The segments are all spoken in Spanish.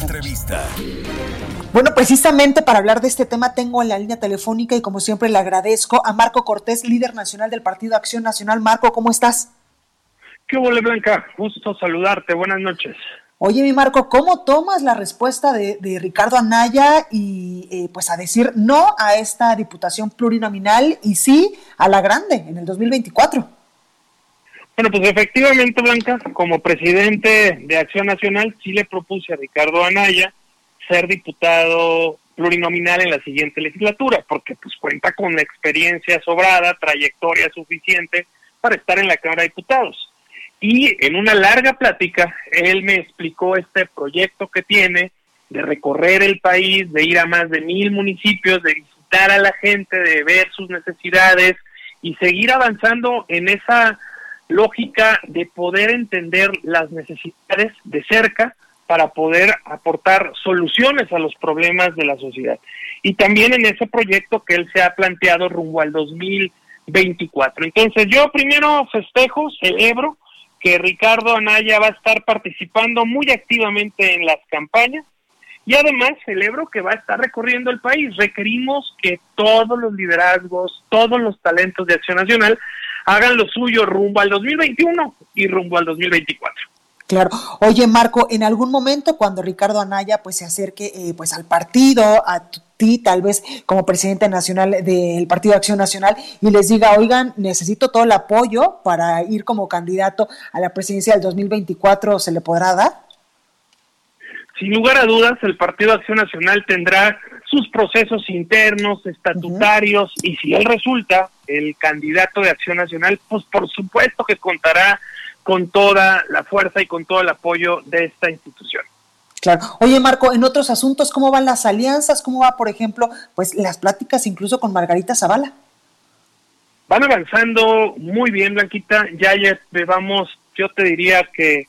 Entrevista. Bueno, precisamente para hablar de este tema tengo en la línea telefónica y como siempre le agradezco a Marco Cortés, líder nacional del Partido Acción Nacional. Marco, ¿cómo estás? ¿Qué hubo, Blanca? Gusto saludarte. Buenas noches. Oye, mi Marco, ¿cómo tomas la respuesta de, de Ricardo Anaya y eh, pues a decir no a esta diputación plurinominal y sí a la grande en el 2024? Bueno, pues efectivamente, Blanca, como presidente de Acción Nacional, sí le propuse a Ricardo Anaya ser diputado plurinominal en la siguiente legislatura, porque pues cuenta con experiencia sobrada, trayectoria suficiente para estar en la Cámara de Diputados. Y en una larga plática, él me explicó este proyecto que tiene de recorrer el país, de ir a más de mil municipios, de visitar a la gente, de ver sus necesidades y seguir avanzando en esa lógica de poder entender las necesidades de cerca para poder aportar soluciones a los problemas de la sociedad. Y también en ese proyecto que él se ha planteado rumbo al 2024. Entonces yo primero festejo, celebro que Ricardo Anaya va a estar participando muy activamente en las campañas y además celebro que va a estar recorriendo el país. Requerimos que todos los liderazgos, todos los talentos de Acción Nacional hagan lo suyo rumbo al 2021 y rumbo al 2024. Claro. Oye, Marco, en algún momento cuando Ricardo Anaya pues se acerque eh, pues al partido, a ti tal vez como presidente nacional del Partido de Acción Nacional y les diga, oigan, necesito todo el apoyo para ir como candidato a la presidencia del 2024, ¿se le podrá dar? Sin lugar a dudas, el Partido de Acción Nacional tendrá sus procesos internos, estatutarios, y si él resulta el candidato de Acción Nacional, pues por supuesto que contará con toda la fuerza y con todo el apoyo de esta institución. Claro. Oye, Marco, en otros asuntos, ¿cómo van las alianzas? ¿Cómo va, por ejemplo, pues las pláticas incluso con Margarita Zavala? Van avanzando muy bien, Blanquita. Ya vamos, yo te diría que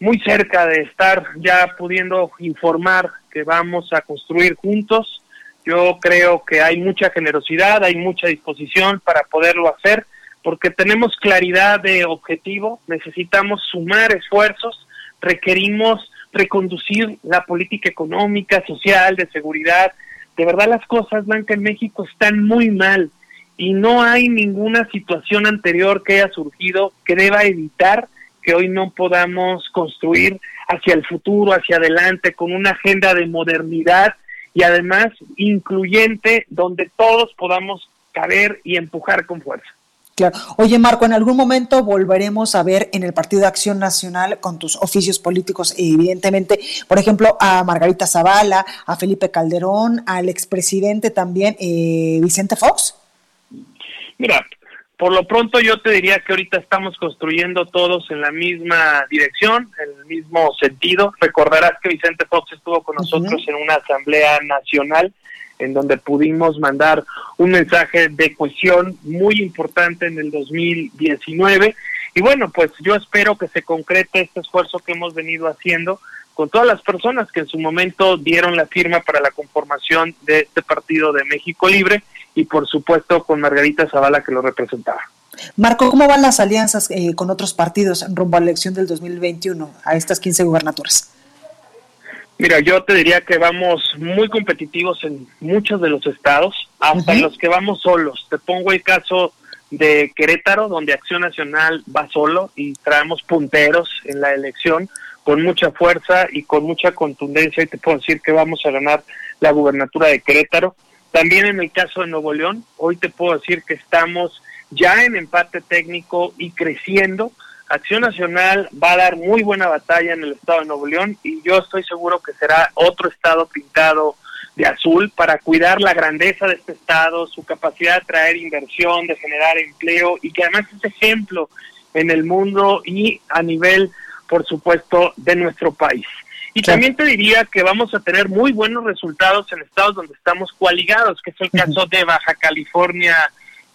muy cerca de estar ya pudiendo informar que vamos a construir juntos. Yo creo que hay mucha generosidad, hay mucha disposición para poderlo hacer, porque tenemos claridad de objetivo, necesitamos sumar esfuerzos, requerimos reconducir la política económica, social, de seguridad. De verdad las cosas, Blanca, en México están muy mal y no hay ninguna situación anterior que haya surgido que deba evitar que hoy no podamos construir hacia el futuro, hacia adelante, con una agenda de modernidad y además incluyente donde todos podamos caber y empujar con fuerza. Claro. Oye, Marco, en algún momento volveremos a ver en el Partido de Acción Nacional con tus oficios políticos, evidentemente, por ejemplo, a Margarita Zavala, a Felipe Calderón, al expresidente también, eh, Vicente Fox. Mira, por lo pronto yo te diría que ahorita estamos construyendo todos en la misma dirección, en el mismo sentido. Recordarás que Vicente Fox estuvo con nosotros en una asamblea nacional en donde pudimos mandar un mensaje de cohesión muy importante en el 2019. Y bueno, pues yo espero que se concrete este esfuerzo que hemos venido haciendo con todas las personas que en su momento dieron la firma para la conformación de este partido de México Libre y por supuesto con Margarita Zavala que lo representaba. Marco, ¿cómo van las alianzas eh, con otros partidos rumbo a la elección del 2021, a estas 15 gubernaturas? Mira, yo te diría que vamos muy competitivos en muchos de los estados, hasta en los que vamos solos. Te pongo el caso de Querétaro, donde Acción Nacional va solo y traemos punteros en la elección con mucha fuerza y con mucha contundencia y te puedo decir que vamos a ganar la gubernatura de Querétaro. También en el caso de Nuevo León, hoy te puedo decir que estamos ya en empate técnico y creciendo. Acción Nacional va a dar muy buena batalla en el estado de Nuevo León y yo estoy seguro que será otro estado pintado de azul para cuidar la grandeza de este estado, su capacidad de traer inversión, de generar empleo y que además es ejemplo en el mundo y a nivel por supuesto, de nuestro país. Y también te diría que vamos a tener muy buenos resultados en estados donde estamos coaligados, que es el caso de Baja California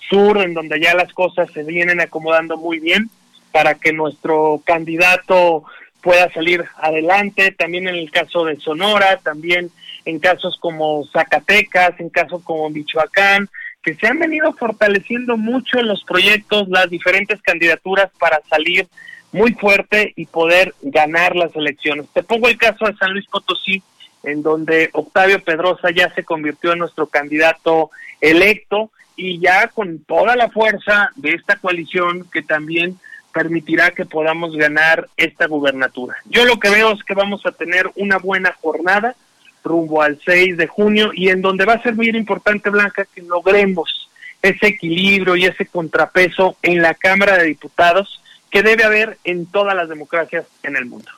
Sur, en donde ya las cosas se vienen acomodando muy bien para que nuestro candidato pueda salir adelante, también en el caso de Sonora, también en casos como Zacatecas, en casos como Michoacán, que se han venido fortaleciendo mucho en los proyectos, las diferentes candidaturas para salir muy fuerte y poder ganar las elecciones. Te pongo el caso de San Luis Potosí, en donde Octavio Pedrosa ya se convirtió en nuestro candidato electo y ya con toda la fuerza de esta coalición que también permitirá que podamos ganar esta gubernatura. Yo lo que veo es que vamos a tener una buena jornada rumbo al 6 de junio y en donde va a ser muy importante, Blanca, que logremos ese equilibrio y ese contrapeso en la Cámara de Diputados que debe haber en todas las democracias en el mundo.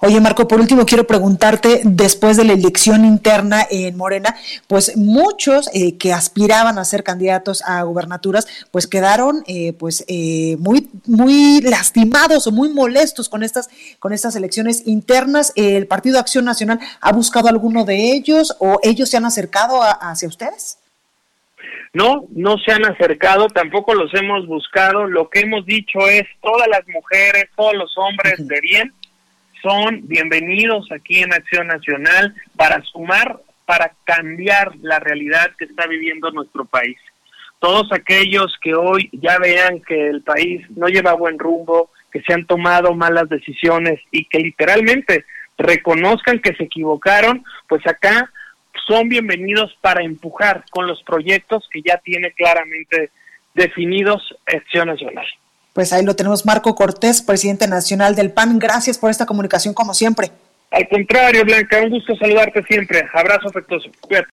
Oye, Marco, por último quiero preguntarte, después de la elección interna en Morena, pues muchos eh, que aspiraban a ser candidatos a gubernaturas, pues quedaron eh, pues eh, muy muy lastimados o muy molestos con estas con estas elecciones internas. ¿El Partido Acción Nacional ha buscado alguno de ellos o ellos se han acercado hacia ustedes? No, no se han acercado, tampoco los hemos buscado. Lo que hemos dicho es todas las mujeres, todos los hombres de bien son bienvenidos aquí en Acción Nacional para sumar, para cambiar la realidad que está viviendo nuestro país. Todos aquellos que hoy ya vean que el país no lleva buen rumbo, que se han tomado malas decisiones y que literalmente reconozcan que se equivocaron, pues acá son bienvenidos para empujar con los proyectos que ya tiene claramente definidos Acción Nacional. Pues ahí lo tenemos, Marco Cortés, presidente nacional del PAN. Gracias por esta comunicación como siempre. Al contrario, Blanca, un gusto saludarte siempre. Abrazo afectuoso. Cuídate.